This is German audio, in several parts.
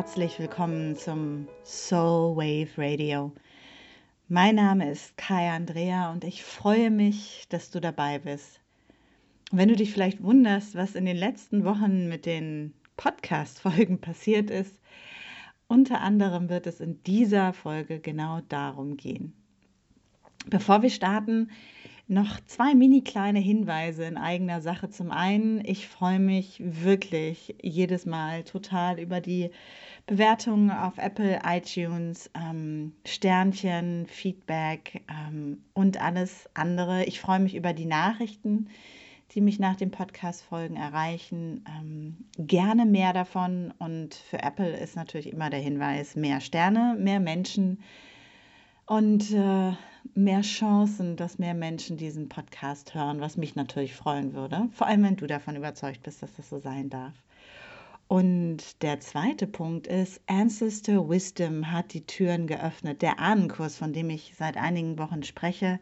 herzlich willkommen zum Soul Wave Radio. Mein Name ist Kai Andrea und ich freue mich, dass du dabei bist. Wenn du dich vielleicht wunderst, was in den letzten Wochen mit den Podcast-Folgen passiert ist, unter anderem wird es in dieser Folge genau darum gehen. Bevor wir starten, noch zwei mini kleine Hinweise in eigener Sache. Zum einen, ich freue mich wirklich jedes Mal total über die Bewertungen auf Apple, iTunes, ähm, Sternchen, Feedback ähm, und alles andere. Ich freue mich über die Nachrichten, die mich nach den Podcast-Folgen erreichen. Ähm, gerne mehr davon. Und für Apple ist natürlich immer der Hinweis: mehr Sterne, mehr Menschen und äh, mehr Chancen, dass mehr Menschen diesen Podcast hören, was mich natürlich freuen würde. Vor allem, wenn du davon überzeugt bist, dass das so sein darf. Und der zweite Punkt ist, Ancestor Wisdom hat die Türen geöffnet. Der Ahnenkurs, von dem ich seit einigen Wochen spreche.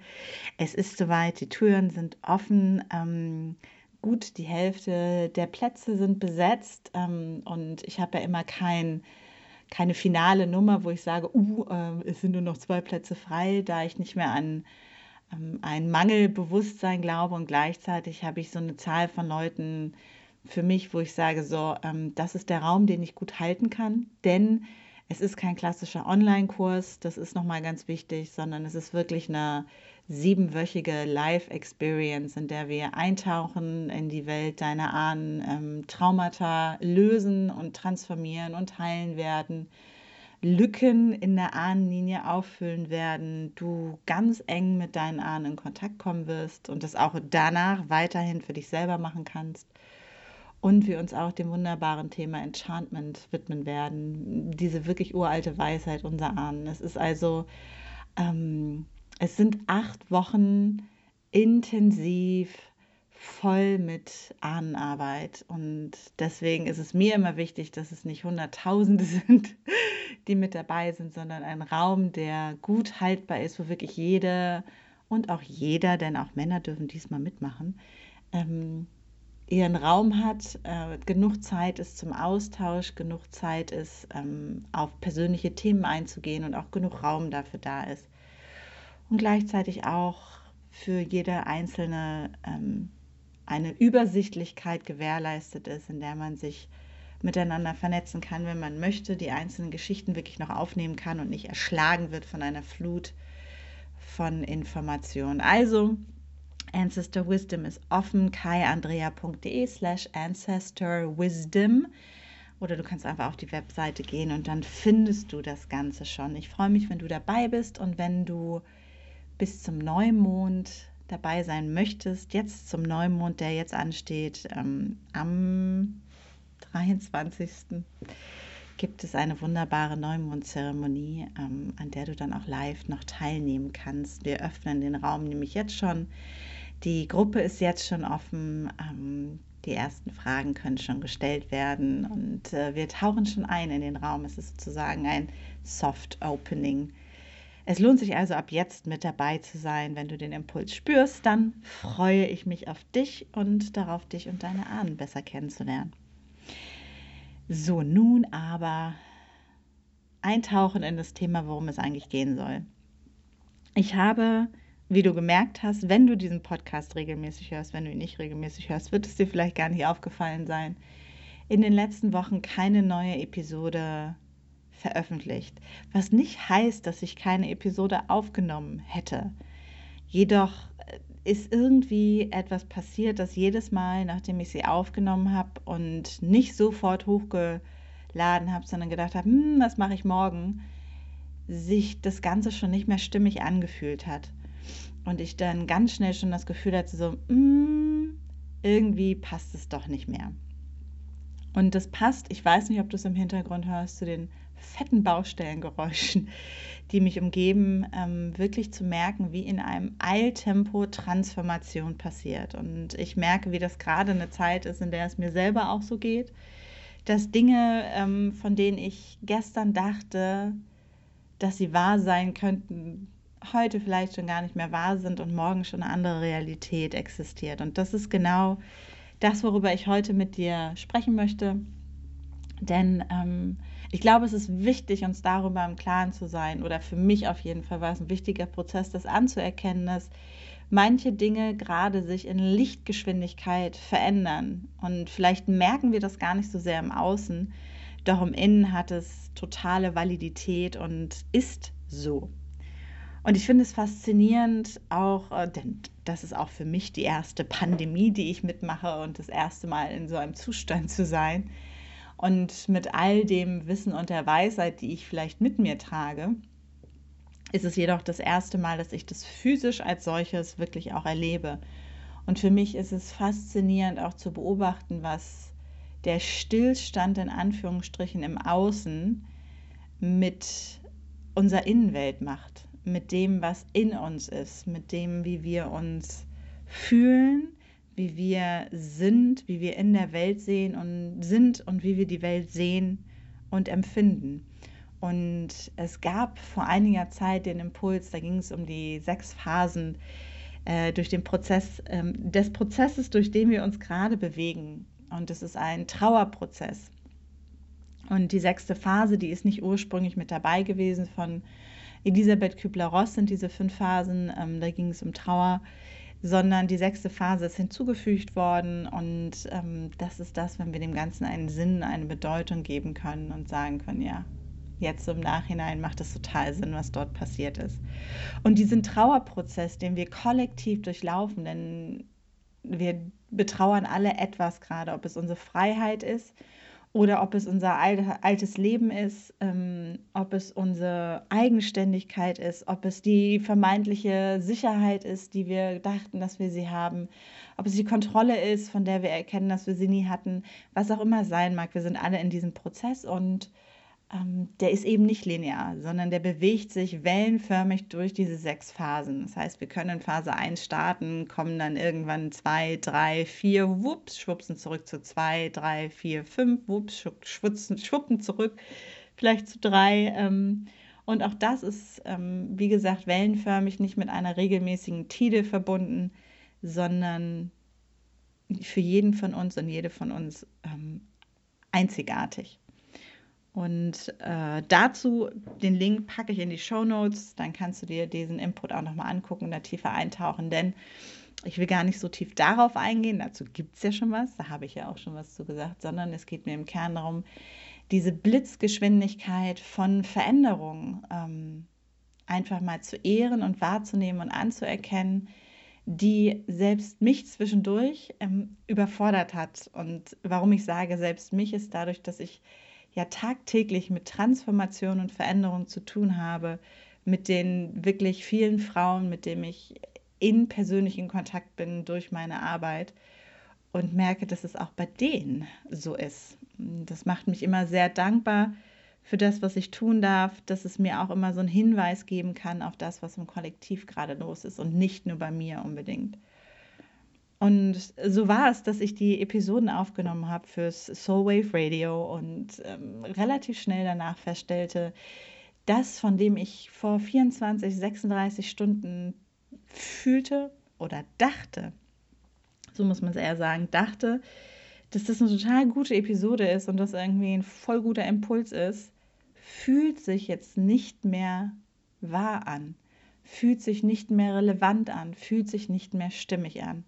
Es ist soweit, die Türen sind offen. Ähm, gut, die Hälfte der Plätze sind besetzt. Ähm, und ich habe ja immer kein keine finale Nummer, wo ich sage, uh, äh, es sind nur noch zwei Plätze frei, da ich nicht mehr an ähm, ein Mangelbewusstsein glaube und gleichzeitig habe ich so eine Zahl von Leuten für mich, wo ich sage, so, ähm, das ist der Raum, den ich gut halten kann, denn es ist kein klassischer Online-Kurs, das ist nochmal ganz wichtig, sondern es ist wirklich eine siebenwöchige Live-Experience, in der wir eintauchen in die Welt deiner Ahnen, ähm, Traumata lösen und transformieren und heilen werden, Lücken in der Ahnenlinie auffüllen werden, du ganz eng mit deinen Ahnen in Kontakt kommen wirst und das auch danach weiterhin für dich selber machen kannst. Und wir uns auch dem wunderbaren Thema Enchantment widmen werden, diese wirklich uralte Weisheit unserer Ahnen. Es ist also ähm, es sind acht Wochen intensiv voll mit Ahnenarbeit. Und deswegen ist es mir immer wichtig, dass es nicht Hunderttausende sind, die mit dabei sind, sondern ein Raum, der gut haltbar ist, wo wirklich jede und auch jeder, denn auch Männer dürfen diesmal mitmachen, ähm, ihren Raum hat, äh, genug Zeit ist zum Austausch, genug Zeit ist, ähm, auf persönliche Themen einzugehen und auch genug Raum dafür da ist und gleichzeitig auch für jede einzelne ähm, eine Übersichtlichkeit gewährleistet ist, in der man sich miteinander vernetzen kann, wenn man möchte, die einzelnen Geschichten wirklich noch aufnehmen kann und nicht erschlagen wird von einer Flut von Informationen. Also, Ancestor Wisdom ist offen, kaiandrea.de slash ancestorwisdom oder du kannst einfach auf die Webseite gehen und dann findest du das Ganze schon. Ich freue mich, wenn du dabei bist und wenn du bis zum Neumond dabei sein möchtest, jetzt zum Neumond, der jetzt ansteht, ähm, am 23. gibt es eine wunderbare Neumondzeremonie, ähm, an der du dann auch live noch teilnehmen kannst. Wir öffnen den Raum nämlich jetzt schon. Die Gruppe ist jetzt schon offen. Ähm, die ersten Fragen können schon gestellt werden und äh, wir tauchen schon ein in den Raum. Es ist sozusagen ein Soft Opening es lohnt sich also ab jetzt mit dabei zu sein. Wenn du den Impuls spürst, dann freue ich mich auf dich und darauf, dich und deine Ahnen besser kennenzulernen. So, nun aber eintauchen in das Thema, worum es eigentlich gehen soll. Ich habe, wie du gemerkt hast, wenn du diesen Podcast regelmäßig hörst, wenn du ihn nicht regelmäßig hörst, wird es dir vielleicht gar nicht aufgefallen sein, in den letzten Wochen keine neue Episode veröffentlicht, was nicht heißt, dass ich keine Episode aufgenommen hätte. Jedoch äh, ist irgendwie etwas passiert, dass jedes Mal, nachdem ich sie aufgenommen habe und nicht sofort hochgeladen habe, sondern gedacht habe, hm, was mache ich morgen, sich das Ganze schon nicht mehr stimmig angefühlt hat. Und ich dann ganz schnell schon das Gefühl hatte, so, hm, irgendwie passt es doch nicht mehr. Und das passt, ich weiß nicht, ob du es im Hintergrund hörst, zu den fetten Baustellengeräuschen, die mich umgeben, ähm, wirklich zu merken, wie in einem Eiltempo Transformation passiert. Und ich merke, wie das gerade eine Zeit ist, in der es mir selber auch so geht, dass Dinge, ähm, von denen ich gestern dachte, dass sie wahr sein könnten, heute vielleicht schon gar nicht mehr wahr sind und morgen schon eine andere Realität existiert. Und das ist genau das, worüber ich heute mit dir sprechen möchte. Denn ähm, Ich glaube, es ist wichtig, uns darüber im Klaren zu sein, oder für mich auf jeden Fall war es ein wichtiger Prozess, das anzuerkennen, dass manche Dinge gerade sich in Lichtgeschwindigkeit verändern. Und vielleicht merken wir das gar nicht so sehr im Außen, doch im Innen hat es totale Validität und ist so. Und ich finde es faszinierend auch, äh, denn das ist auch für mich die erste Pandemie, die ich mitmache und das erste Mal in so einem Zustand zu sein. Und mit all dem Wissen und der Weisheit, die ich vielleicht mit mir trage, ist es jedoch das erste Mal, dass ich das physisch als solches wirklich auch erlebe. Und für mich ist es faszinierend auch zu beobachten, was der Stillstand in Anführungsstrichen im Außen mit unserer Innenwelt macht, mit dem, was in uns ist, mit dem, wie wir uns fühlen, wie wir sind, wie wir in der Welt sehen und sind und wie wir die Welt sehen und empfinden. Und es gab vor einiger Zeit den Impuls, da ging es um die sechs Phasen äh, durch den Prozess, äh, des Prozesses, durch den wir uns gerade bewegen. Und es ist ein Trauerprozess. Und die sechste Phase, die ist nicht ursprünglich mit dabei gewesen von Elisabeth Kübler-Ross, sind diese fünf Phasen. Ähm, da ging es um Trauer sondern die sechste Phase ist hinzugefügt worden und ähm, das ist das, wenn wir dem Ganzen einen Sinn, eine Bedeutung geben können und sagen können, ja, jetzt im Nachhinein macht es total Sinn, was dort passiert ist. Und diesen Trauerprozess, den wir kollektiv durchlaufen, denn wir betrauern alle etwas gerade, ob es unsere Freiheit ist oder ob es unser altes Leben ist, ähm, ob es unsere Eigenständigkeit ist, ob es die vermeintliche Sicherheit ist, die wir dachten, dass wir sie haben, ob es die Kontrolle ist, von der wir erkennen, dass wir sie nie hatten, was auch immer sein mag. Wir sind alle in diesem Prozess und der ist eben nicht linear, sondern der bewegt sich wellenförmig durch diese sechs Phasen. Das heißt, wir können in Phase 1 starten, kommen dann irgendwann 2, 3, 4, wups, schwupsen zurück zu 2, 3, 4, 5, wups, schwutzen, schwuppen zurück, vielleicht zu 3. Ähm, und auch das ist, ähm, wie gesagt, wellenförmig, nicht mit einer regelmäßigen Tide verbunden, sondern für jeden von uns und jede von uns einzigartig. Und äh, dazu den Link packe ich in die Show Notes. Dann kannst du dir diesen Input auch nochmal angucken und da tiefer eintauchen. Denn ich will gar nicht so tief darauf eingehen. Dazu gibt es ja schon was. Da habe ich ja auch schon was zu gesagt. Sondern es geht mir im Kern darum, diese Blitzgeschwindigkeit von Veränderungen ähm, einfach mal zu ehren und wahrzunehmen und anzuerkennen, die selbst mich zwischendurch ähm, überfordert hat. Und warum ich sage, selbst mich ist dadurch, dass ich ja tagtäglich mit Transformation und Veränderung zu tun habe, mit den wirklich vielen Frauen, mit denen ich in persönlichen Kontakt bin durch meine Arbeit und merke, dass es auch bei denen so ist. Das macht mich immer sehr dankbar für das, was ich tun darf, dass es mir auch immer so einen Hinweis geben kann auf das, was im Kollektiv gerade los ist und nicht nur bei mir unbedingt. Und so war es, dass ich die Episoden aufgenommen habe fürs Soulwave Radio und ähm, relativ schnell danach feststellte, das, von dem ich vor 24, 36 Stunden fühlte oder dachte, so muss man es eher sagen, dachte, dass das eine total gute Episode ist und das irgendwie ein voll guter Impuls ist, fühlt sich jetzt nicht mehr wahr an, fühlt sich nicht mehr relevant an, fühlt sich nicht mehr stimmig an.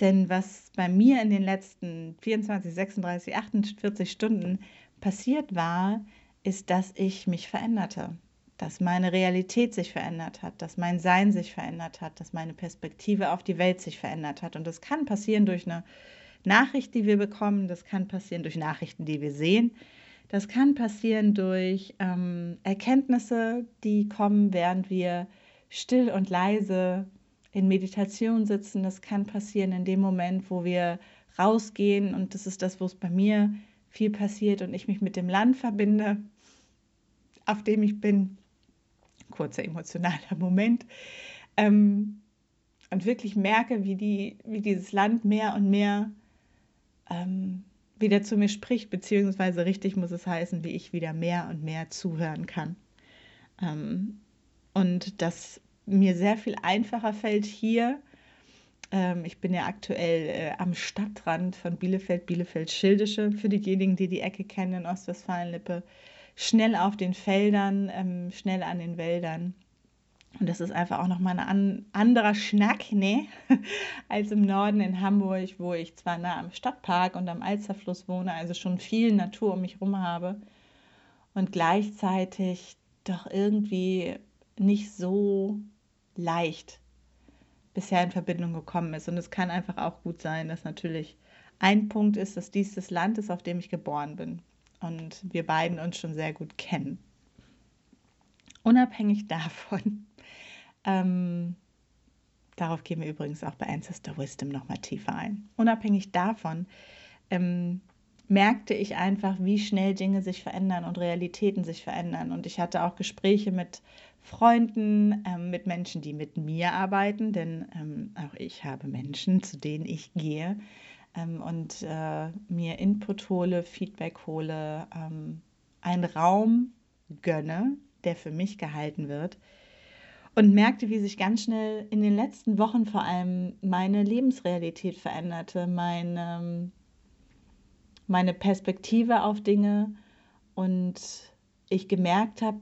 Denn was bei mir in den letzten 24, 36, 48 Stunden passiert war, ist, dass ich mich veränderte, dass meine Realität sich verändert hat, dass mein Sein sich verändert hat, dass meine Perspektive auf die Welt sich verändert hat. Und das kann passieren durch eine Nachricht, die wir bekommen, das kann passieren durch Nachrichten, die wir sehen, das kann passieren durch ähm, Erkenntnisse, die kommen, während wir still und leise in Meditation sitzen. Das kann passieren in dem Moment, wo wir rausgehen. Und das ist das, wo es bei mir viel passiert und ich mich mit dem Land verbinde, auf dem ich bin. Kurzer emotionaler Moment. Ähm, und wirklich merke, wie, die, wie dieses Land mehr und mehr ähm, wieder zu mir spricht, beziehungsweise richtig muss es heißen, wie ich wieder mehr und mehr zuhören kann. Ähm, und das mir sehr viel einfacher fällt hier. Ähm, ich bin ja aktuell äh, am Stadtrand von Bielefeld, Bielefeld-Schildische, für diejenigen, die die Ecke kennen in Ostwestfalen-Lippe. schnell auf den Feldern, ähm, schnell an den Wäldern. Und das ist einfach auch nochmal ein an, anderer Schnack, ne? als im Norden in Hamburg, wo ich zwar nah am Stadtpark und am Alsterfluss wohne, also schon viel Natur um mich herum habe und gleichzeitig doch irgendwie nicht so leicht bisher in Verbindung gekommen ist. Und es kann einfach auch gut sein, dass natürlich ein Punkt ist, dass dies das Land ist, auf dem ich geboren bin und wir beiden uns schon sehr gut kennen. Unabhängig davon, ähm, darauf gehen wir übrigens auch bei Ancestor Wisdom nochmal tiefer ein. Unabhängig davon ähm, merkte ich einfach, wie schnell Dinge sich verändern und Realitäten sich verändern. Und ich hatte auch Gespräche mit Freunden, ähm, mit Menschen, die mit mir arbeiten, denn ähm, auch ich habe Menschen, zu denen ich gehe ähm, und äh, mir Input hole, Feedback hole, ähm, einen Raum gönne, der für mich gehalten wird. Und merkte, wie sich ganz schnell in den letzten Wochen vor allem meine Lebensrealität veränderte, meine, meine Perspektive auf Dinge und ich gemerkt habe,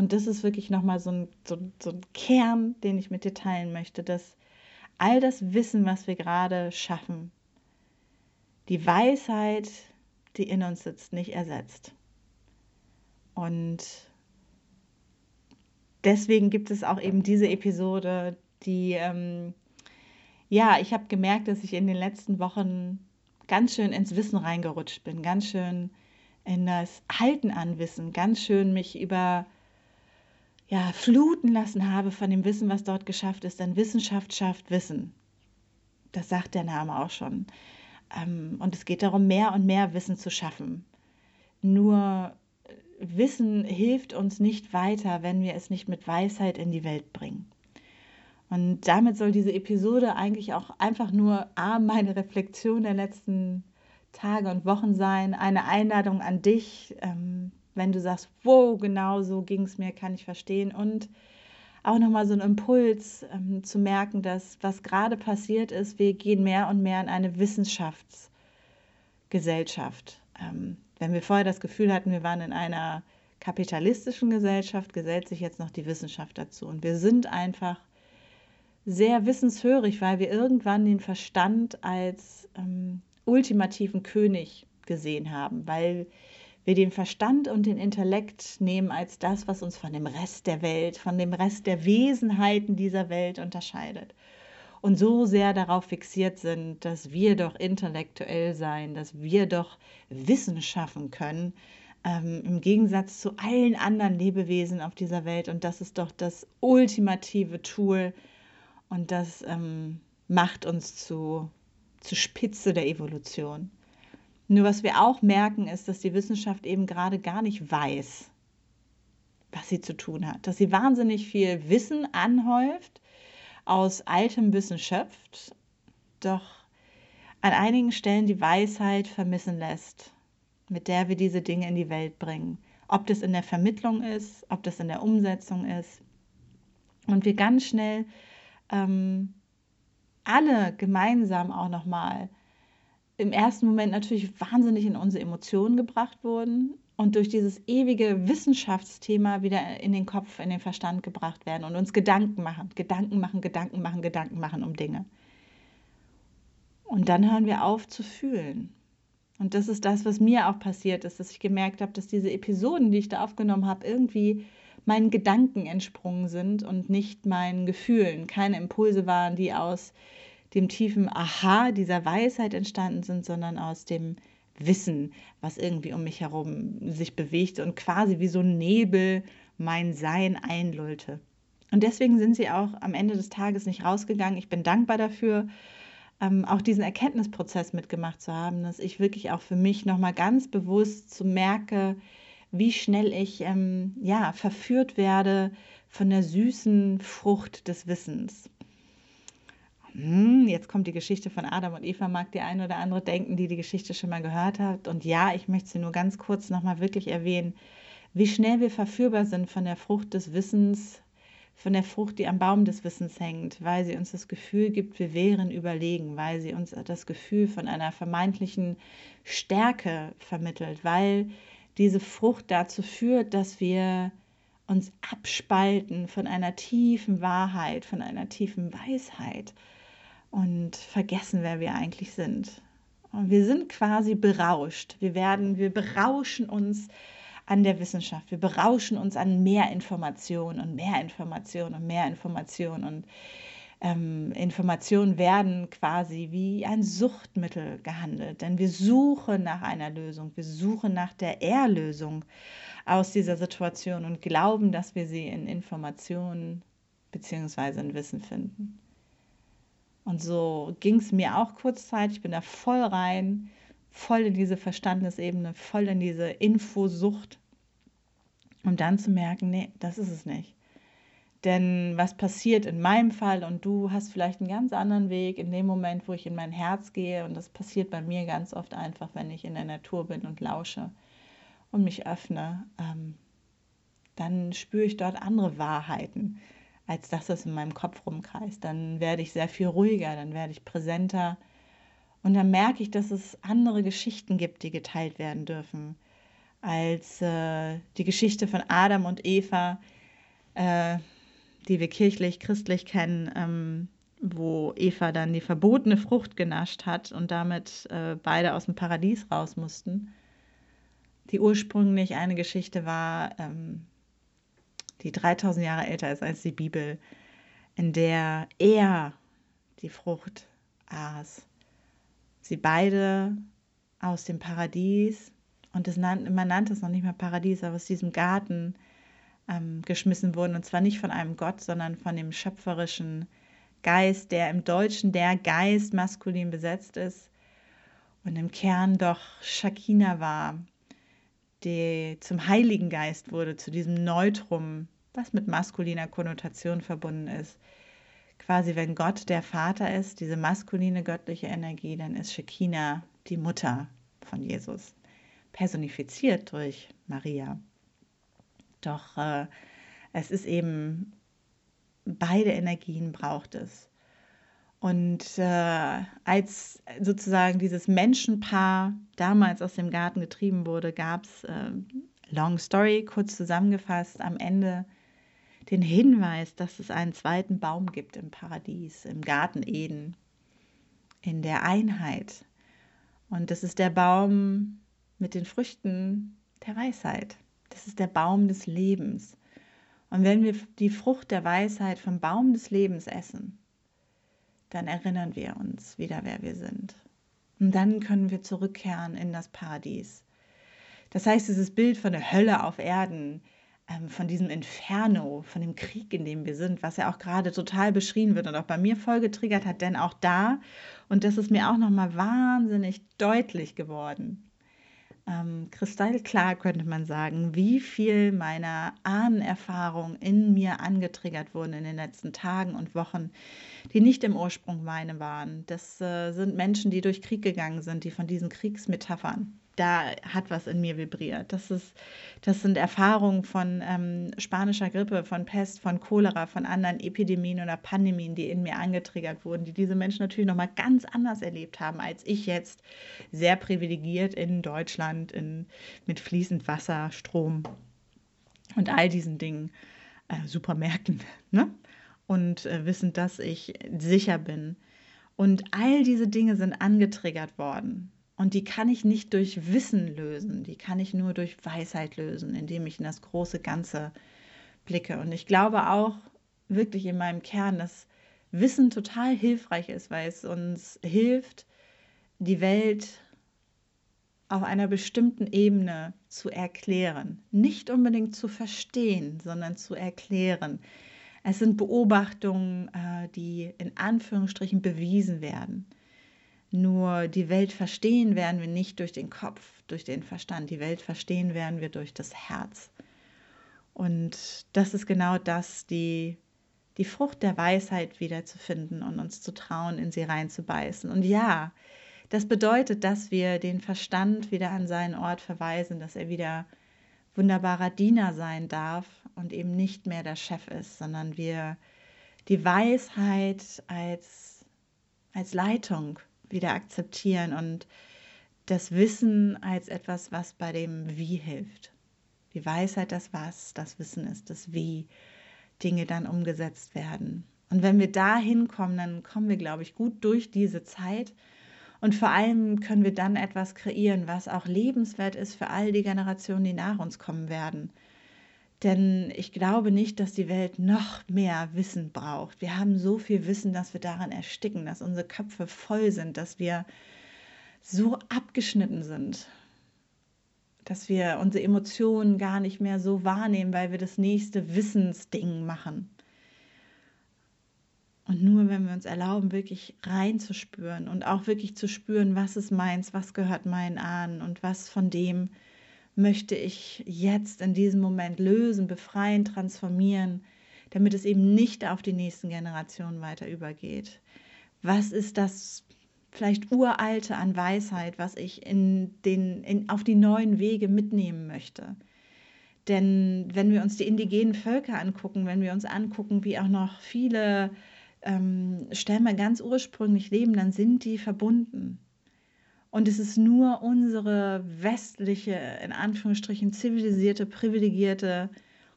und das ist wirklich nochmal so ein, so, so ein Kern, den ich mit dir teilen möchte, dass all das Wissen, was wir gerade schaffen, die Weisheit, die in uns sitzt, nicht ersetzt. Und deswegen gibt es auch eben diese Episode, die, ähm, ja, ich habe gemerkt, dass ich in den letzten Wochen ganz schön ins Wissen reingerutscht bin, ganz schön in das Halten an Wissen, ganz schön mich über ja, fluten lassen habe von dem Wissen, was dort geschafft ist. Denn Wissenschaft schafft Wissen. Das sagt der Name auch schon. Ähm, und es geht darum, mehr und mehr Wissen zu schaffen. Nur äh, Wissen hilft uns nicht weiter, wenn wir es nicht mit Weisheit in die Welt bringen. Und damit soll diese Episode eigentlich auch einfach nur A, meine Reflexion der letzten Tage und Wochen sein, eine Einladung an dich, ähm, wenn du sagst, wow, genau so ging es mir, kann ich verstehen. Und auch nochmal so ein Impuls ähm, zu merken, dass was gerade passiert ist, wir gehen mehr und mehr in eine Wissenschaftsgesellschaft. Ähm, wenn wir vorher das Gefühl hatten, wir waren in einer kapitalistischen Gesellschaft, gesellt sich jetzt noch die Wissenschaft dazu. Und wir sind einfach sehr wissenshörig, weil wir irgendwann den Verstand als ähm, ultimativen König gesehen haben, weil wir den Verstand und den Intellekt nehmen als das, was uns von dem Rest der Welt, von dem Rest der Wesenheiten dieser Welt unterscheidet. Und so sehr darauf fixiert sind, dass wir doch intellektuell sein, dass wir doch Wissen schaffen können, ähm, im Gegensatz zu allen anderen Lebewesen auf dieser Welt. Und das ist doch das ultimative Tool und das ähm, macht uns zu, zu Spitze der Evolution. Nur was wir auch merken, ist, dass die Wissenschaft eben gerade gar nicht weiß, was sie zu tun hat. Dass sie wahnsinnig viel Wissen anhäuft, aus altem Wissen schöpft, doch an einigen Stellen die Weisheit vermissen lässt, mit der wir diese Dinge in die Welt bringen. Ob das in der Vermittlung ist, ob das in der Umsetzung ist. Und wir ganz schnell ähm, alle gemeinsam auch nochmal im ersten Moment natürlich wahnsinnig in unsere Emotionen gebracht wurden und durch dieses ewige Wissenschaftsthema wieder in den Kopf, in den Verstand gebracht werden und uns Gedanken machen, Gedanken machen, Gedanken machen, Gedanken machen um Dinge. Und dann hören wir auf zu fühlen. Und das ist das, was mir auch passiert ist, dass ich gemerkt habe, dass diese Episoden, die ich da aufgenommen habe, irgendwie meinen Gedanken entsprungen sind und nicht meinen Gefühlen. Keine Impulse waren, die aus dem tiefen Aha dieser Weisheit entstanden sind, sondern aus dem Wissen, was irgendwie um mich herum sich bewegte und quasi wie so ein Nebel mein Sein einlullte. Und deswegen sind sie auch am Ende des Tages nicht rausgegangen. Ich bin dankbar dafür, ähm, auch diesen Erkenntnisprozess mitgemacht zu haben, dass ich wirklich auch für mich nochmal ganz bewusst zu merke, wie schnell ich ähm, ja, verführt werde von der süßen Frucht des Wissens hm, jetzt kommt die Geschichte von Adam und Eva, mag die eine oder andere denken, die die Geschichte schon mal gehört hat. Und ja, ich möchte sie nur ganz kurz nochmal wirklich erwähnen, wie schnell wir verführbar sind von der Frucht des Wissens, von der Frucht, die am Baum des Wissens hängt, weil sie uns das Gefühl gibt, wir wären überlegen, weil sie uns das Gefühl von einer vermeintlichen Stärke vermittelt, weil diese Frucht dazu führt, dass wir uns abspalten von einer tiefen Wahrheit, von einer tiefen Weisheit und vergessen, wer wir eigentlich sind. Und wir sind quasi berauscht. Wir werden, wir berauschen uns an der Wissenschaft. Wir berauschen uns an mehr Informationen und mehr Informationen und mehr Informationen. Und ähm, Informationen werden quasi wie ein Suchtmittel gehandelt. Denn wir suchen nach einer Lösung. Wir suchen nach der Erlösung aus dieser Situation und glauben, dass wir sie in Informationen bzw. in Wissen finden. Und so ging es mir auch kurzzeitig. Ich bin da voll rein, voll in diese Verstandesebene, voll in diese Infosucht, um dann zu merken, nee, das ist es nicht. Denn was passiert in meinem Fall und du hast vielleicht einen ganz anderen Weg in dem Moment, wo ich in mein Herz gehe und das passiert bei mir ganz oft einfach, wenn ich in der Natur bin und lausche und mich öffne, ähm, dann spüre ich dort andere Wahrheiten, als dass es in meinem Kopf rumkreist. Dann werde ich sehr viel ruhiger, dann werde ich präsenter. Und dann merke ich, dass es andere Geschichten gibt, die geteilt werden dürfen, als äh, die Geschichte von Adam und Eva, äh, die wir kirchlich, christlich kennen, ähm, wo Eva dann die verbotene Frucht genascht hat und damit äh, beide aus dem Paradies raus mussten. Die ursprünglich eine Geschichte war, ähm, die 3000 Jahre älter ist als die Bibel, in der er die Frucht aß. Sie beide aus dem Paradies, und das nan man nannte es noch nicht mal Paradies, aber aus diesem Garten ähm, geschmissen wurden. Und zwar nicht von einem Gott, sondern von dem schöpferischen Geist, der im Deutschen der Geist maskulin besetzt ist und im Kern doch Shakina war, die zum Heiligen Geist wurde, zu diesem Neutrum, was mit maskuliner Konnotation verbunden ist. Quasi, wenn Gott der Vater ist, diese maskuline göttliche Energie, dann ist Shekinah die Mutter von Jesus, personifiziert durch Maria. Doch äh, es ist eben, beide Energien braucht es. Und äh, als sozusagen dieses Menschenpaar damals aus dem Garten getrieben wurde, gab es, äh, long story, kurz zusammengefasst, am Ende den Hinweis, dass es einen zweiten Baum gibt im Paradies, im Garten Eden, in der Einheit. Und das ist der Baum mit den Früchten der Weisheit. Das ist der Baum des Lebens. Und wenn wir die Frucht der Weisheit vom Baum des Lebens essen, dann erinnern wir uns wieder, wer wir sind. Und dann können wir zurückkehren in das Paradies. Das heißt, dieses Bild von der Hölle auf Erden, ähm, von diesem Inferno, von dem Krieg, in dem wir sind, was ja auch gerade total beschrien wird und auch bei mir voll getriggert hat, denn auch da, und das ist mir auch nochmal wahnsinnig deutlich geworden, ähm, kristallklar könnte man sagen, wie viel meiner Ahnenerfahrung in mir angetriggert wurden in den letzten Tagen und Wochen, die nicht im Ursprung meine waren. Das äh, sind Menschen, die durch Krieg gegangen sind, die von diesen Kriegsmetaphern da hat was in mir vibriert. Das, ist, das sind Erfahrungen von ähm, spanischer Grippe, von Pest, von Cholera, von anderen Epidemien oder Pandemien, die in mir angetriggert wurden, die diese Menschen natürlich nochmal ganz anders erlebt haben, als ich jetzt sehr privilegiert in Deutschland in, mit fließend Wasser, Strom und all diesen Dingen, äh, Supermärkten, ne? und äh, wissend, dass ich sicher bin. Und all diese Dinge sind angetriggert worden. Und die kann ich nicht durch Wissen lösen, die kann ich nur durch Weisheit lösen, indem ich in das große Ganze blicke. Und ich glaube auch wirklich in meinem Kern, dass Wissen total hilfreich ist, weil es uns hilft, die Welt auf einer bestimmten Ebene zu erklären. Nicht unbedingt zu verstehen, sondern zu erklären. Es sind Beobachtungen, äh, die in Anführungsstrichen bewiesen werden. Nur die Welt verstehen werden wir nicht durch den Kopf, durch den Verstand. Die Welt verstehen werden wir durch das Herz. Und das ist genau das, die, die Frucht der Weisheit wiederzufinden und uns zu trauen, in sie reinzubeißen. Und ja, das bedeutet, dass wir den Verstand wieder an seinen Ort verweisen, dass er wieder wunderbarer Diener sein darf und eben nicht mehr der Chef ist, sondern wir die Weisheit als, als Leitung wieder akzeptieren und das Wissen als etwas, was bei dem Wie hilft. Die Weisheit das Was, das Wissen ist das Wie Dinge dann umgesetzt werden. Und wenn wir da hinkommen, dann kommen wir, glaube ich, gut durch diese Zeit. Und vor allem können wir dann etwas kreieren, was auch lebenswert ist für all die Generationen, die nach uns kommen werden. Denn ich glaube nicht, dass die Welt noch mehr Wissen braucht. Wir haben so viel Wissen, dass wir daran ersticken, dass unsere Köpfe voll sind, dass wir so abgeschnitten sind, dass wir unsere Emotionen gar nicht mehr so wahrnehmen, weil wir das nächste Wissensding machen. Und nur wenn wir uns erlauben, wirklich reinzuspüren und auch wirklich zu spüren, was ist meins, was gehört meinen Ahnen und was von dem möchte ich jetzt in diesem Moment lösen, befreien, transformieren, damit es eben nicht auf die nächsten Generationen weiter übergeht. Was ist das vielleicht uralte an Weisheit, was ich in den, in, auf die neuen Wege mitnehmen möchte? Denn wenn wir uns die indigenen Völker angucken, wenn wir uns angucken, wie auch noch viele ähm, Stämme ganz ursprünglich leben, dann sind die verbunden. Und es ist nur unsere westliche, in Anführungsstrichen zivilisierte, privilegierte,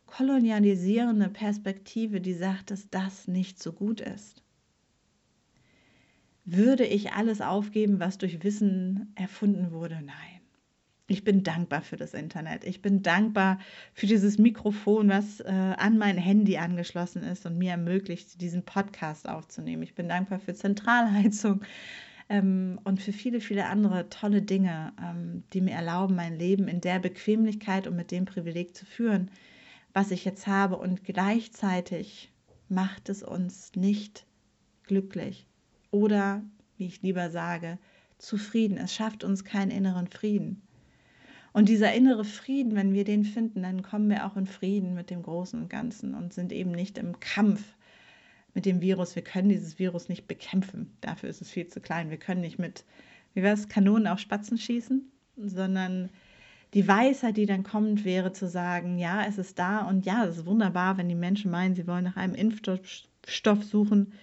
kolonialisierende Perspektive, die sagt, dass das nicht so gut ist. Würde ich alles aufgeben, was durch Wissen erfunden wurde? Nein. Ich bin dankbar für das Internet. Ich bin dankbar für dieses Mikrofon, was äh, an mein Handy angeschlossen ist und mir ermöglicht, diesen Podcast aufzunehmen. Ich bin dankbar für Zentralheizung ähm, und für viele, viele andere tolle Dinge, ähm, die mir erlauben, mein Leben in der Bequemlichkeit und mit dem Privileg zu führen, was ich jetzt habe. Und gleichzeitig macht es uns nicht glücklich oder, wie ich lieber sage, zufrieden. Es schafft uns keinen inneren Frieden. Und dieser innere Frieden, wenn wir den finden, dann kommen wir auch in Frieden mit dem Großen und Ganzen und sind eben nicht im Kampf mit dem Virus. Wir können dieses Virus nicht bekämpfen. Dafür ist es viel zu klein. Wir können nicht mit, wie war es, Kanonen auf Spatzen schießen, sondern die Weisheit, die dann kommt, wäre zu sagen, ja, es ist da und ja, es ist wunderbar, wenn die Menschen meinen, sie wollen nach einem Impfstoff suchen.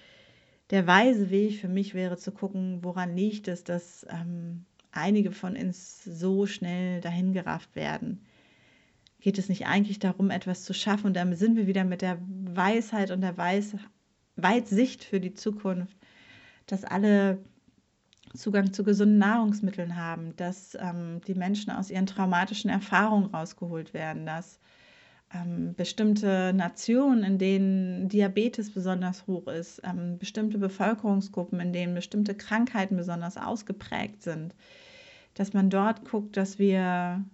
Der weise Weg für mich wäre zu gucken, woran liegt es, dass ähm, einige von uns so schnell dahingerafft werden? Geht es nicht eigentlich darum, etwas zu schaffen? Und damit sind wir wieder mit der Weisheit und der Weis Weitsicht für die Zukunft, dass alle Zugang zu gesunden Nahrungsmitteln haben, dass ähm, die Menschen aus ihren traumatischen Erfahrungen rausgeholt werden, dass ähm, bestimmte Nationen, in denen Diabetes besonders hoch ist, ähm, bestimmte Bevölkerungsgruppen, in denen bestimmte Krankheiten besonders ausgeprägt sind, dass man dort guckt, dass wir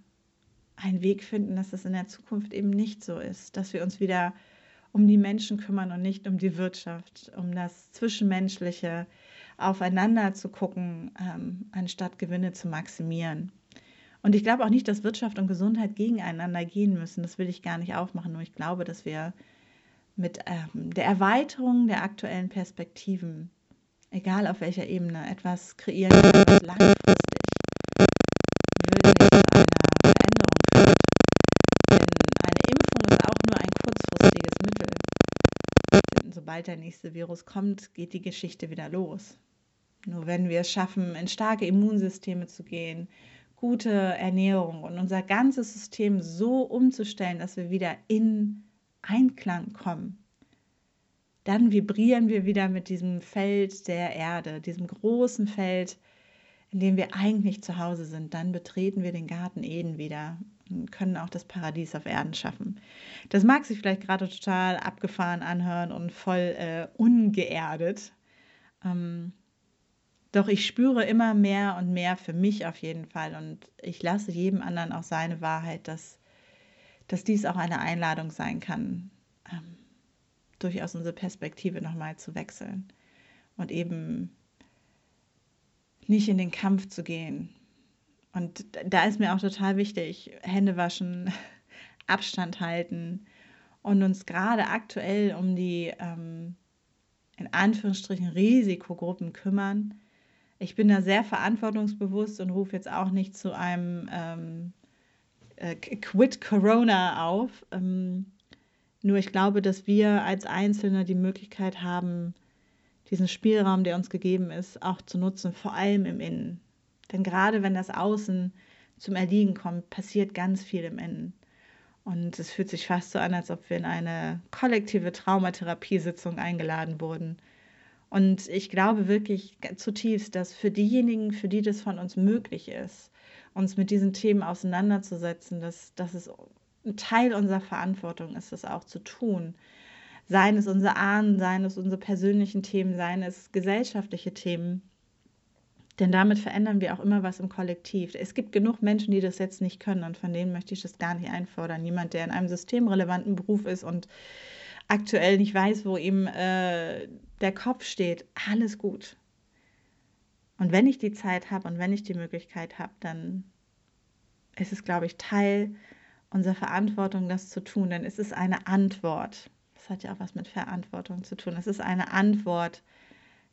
einen Weg finden, dass das in der Zukunft eben nicht so ist, dass wir uns wieder um die Menschen kümmern und nicht um die Wirtschaft, um das Zwischenmenschliche aufeinander zu gucken, ähm, anstatt Gewinne zu maximieren. Und ich glaube auch nicht, dass Wirtschaft und Gesundheit gegeneinander gehen müssen. Das will ich gar nicht aufmachen. Nur ich glaube, dass wir mit ähm, der Erweiterung der aktuellen Perspektiven, egal auf welcher Ebene, etwas kreieren was langfristig sobald der nächste Virus kommt, geht die Geschichte wieder los. Nur wenn wir es schaffen, in starke Immunsysteme zu gehen, gute Ernährung und unser ganzes System so umzustellen, dass wir wieder in Einklang kommen, dann vibrieren wir wieder mit diesem Feld der Erde, diesem großen Feld, in dem wir eigentlich zu Hause sind. Dann betreten wir den Garten Eden wieder können auch das Paradies auf Erden schaffen. Das mag sich vielleicht gerade total abgefahren anhören und voll äh, ungeerdet. Ähm, doch ich spüre immer mehr und mehr für mich auf jeden Fall und ich lasse jedem anderen auch seine Wahrheit, dass, dass dies auch eine Einladung sein kann, ähm, durchaus unsere Perspektive nochmal zu wechseln und eben nicht in den Kampf zu gehen. Und da ist mir auch total wichtig, Hände waschen, Abstand halten und uns gerade aktuell um die ähm, in Anführungsstrichen Risikogruppen kümmern, ich bin da sehr verantwortungsbewusst und rufe jetzt auch nicht zu einem ähm, äh, Quit Corona auf. Ähm, nur ich glaube, dass wir als Einzelne die Möglichkeit haben, diesen Spielraum, der uns gegeben ist, auch zu nutzen, vor allem im Innen. Denn gerade wenn das Außen zum Erliegen kommt, passiert ganz viel im Innen. Und es fühlt sich fast so an, als ob wir in eine kollektive Traumatherapiesitzung eingeladen wurden. Und ich glaube wirklich zutiefst, dass für diejenigen, für die das von uns möglich ist, uns mit diesen Themen auseinanderzusetzen, dass, dass es ein Teil unserer Verantwortung ist, das auch zu tun. Seien es unsere Ahnen, seien es unsere persönlichen Themen, seien es gesellschaftliche Themen. Denn damit verändern wir auch immer was im Kollektiv. Es gibt genug Menschen, die das jetzt nicht können und von denen möchte ich das gar nicht einfordern. Jemand, der in einem systemrelevanten Beruf ist und aktuell nicht weiß, wo ihm äh, der Kopf steht, alles gut. Und wenn ich die Zeit habe und wenn ich die Möglichkeit habe, dann ist es, glaube ich, Teil unserer Verantwortung, das zu tun. Denn es ist eine Antwort. Das hat ja auch was mit Verantwortung zu tun. Es ist eine Antwort,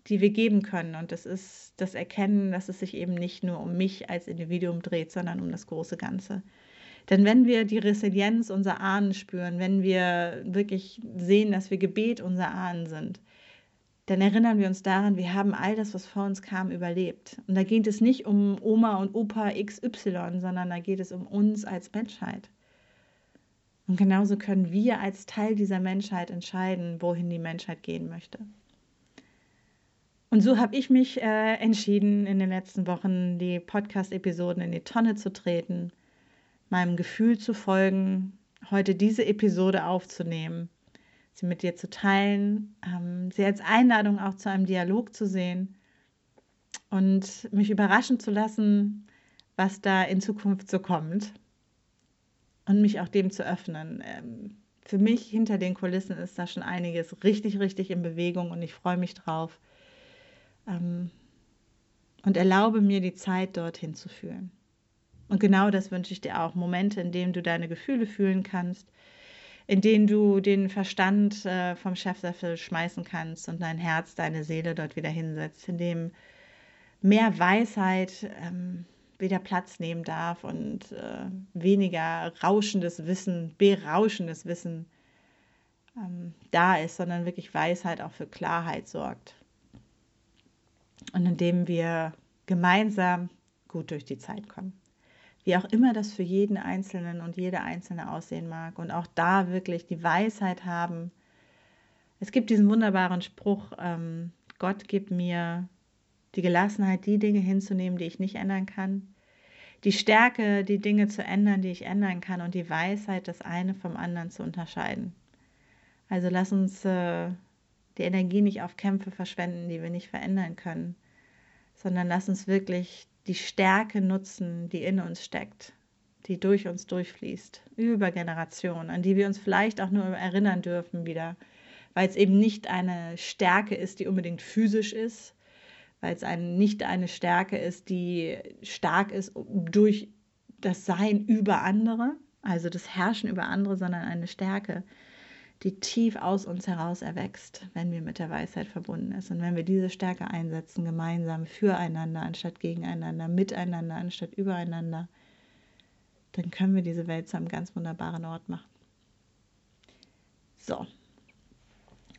die wir geben können. Und das ist das Erkennen, dass es sich eben nicht nur um mich als Individuum dreht, sondern um das große Ganze. Denn wenn wir die Resilienz unserer Ahnen spüren, wenn wir wirklich sehen, dass wir Gebet unserer Ahnen sind, dann erinnern wir uns daran, wir haben all das, was vor uns kam, überlebt. Und da geht es nicht um Oma und Opa XY, sondern da geht es um uns als Menschheit. Und genauso können wir als Teil dieser Menschheit entscheiden, wohin die Menschheit gehen möchte. Und so habe ich mich äh, entschieden, in den letzten Wochen die Podcast-Episoden in die Tonne zu treten, meinem Gefühl zu folgen, heute diese Episode aufzunehmen sie mit dir zu teilen, ähm, sie als Einladung auch zu einem Dialog zu sehen und mich überraschen zu lassen, was da in Zukunft so kommt und mich auch dem zu öffnen. Ähm, für mich hinter den Kulissen ist da schon einiges richtig, richtig in Bewegung und ich freue mich drauf. Ähm, und erlaube mir die Zeit dorthin zu fühlen. Und genau das wünsche ich dir auch. Momente, in denen du deine Gefühle fühlen kannst, in denen du den Verstand äh, vom Chefsessel schmeißen kannst und dein Herz, deine Seele dort wieder hinsetzt, in dem mehr Weisheit ähm, wieder Platz nehmen darf und äh, weniger rauschendes Wissen, berauschendes Wissen ähm, da ist, sondern wirklich Weisheit auch für Klarheit sorgt. Und indem wir gemeinsam gut durch die Zeit kommen wie auch immer das für jeden Einzelnen und jede Einzelne aussehen mag. Und auch da wirklich die Weisheit haben. Es gibt diesen wunderbaren Spruch, ähm, Gott gibt mir die Gelassenheit, die Dinge hinzunehmen, die ich nicht ändern kann. Die Stärke, die Dinge zu ändern, die ich ändern kann. Und die Weisheit, das eine vom anderen zu unterscheiden. Also lass uns äh, die Energie nicht auf Kämpfe verschwenden, die wir nicht verändern können, sondern lass uns wirklich die Stärke nutzen, die in uns steckt, die durch uns durchfließt, über Generationen, an die wir uns vielleicht auch nur erinnern dürfen wieder, weil es eben nicht eine Stärke ist, die unbedingt physisch ist, weil es ein, nicht eine Stärke ist, die stark ist durch das Sein über andere, also das Herrschen über andere, sondern eine Stärke, die tief aus uns heraus erwächst, wenn wir mit der Weisheit verbunden ist. Und wenn wir diese Stärke einsetzen, gemeinsam füreinander anstatt gegeneinander, miteinander anstatt übereinander, dann können wir diese Welt zu einem ganz wunderbaren Ort machen. So,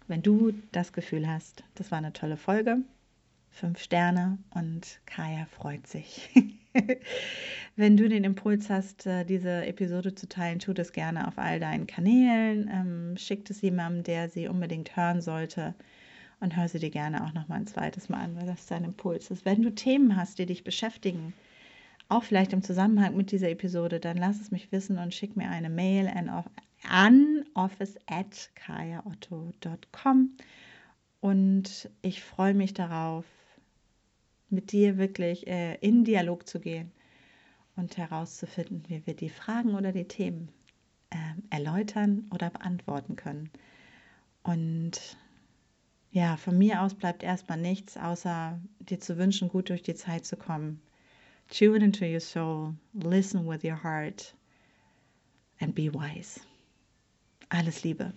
wenn du das Gefühl hast, das war eine tolle Folge, fünf Sterne und Kaya freut sich. Wenn du den Impuls hast, äh, diese Episode zu teilen, tu das gerne auf all deinen Kanälen. Ähm, schick es jemandem, der sie unbedingt hören sollte. Und hör sie dir gerne auch noch mal ein zweites Mal an, weil das dein Impuls ist. Wenn du Themen hast, die dich beschäftigen, auch vielleicht im Zusammenhang mit dieser Episode, dann lass es mich wissen und schick mir eine Mail an office at kayaotto.com. Und ich freue mich darauf, mit dir wirklich äh, in Dialog zu gehen und herauszufinden, wie wir die Fragen oder die Themen äh, erläutern oder beantworten können. Und ja, von mir aus bleibt erstmal nichts, außer dir zu wünschen, gut durch die Zeit zu kommen. Tune into your soul, listen with your heart and be wise. Alles Liebe.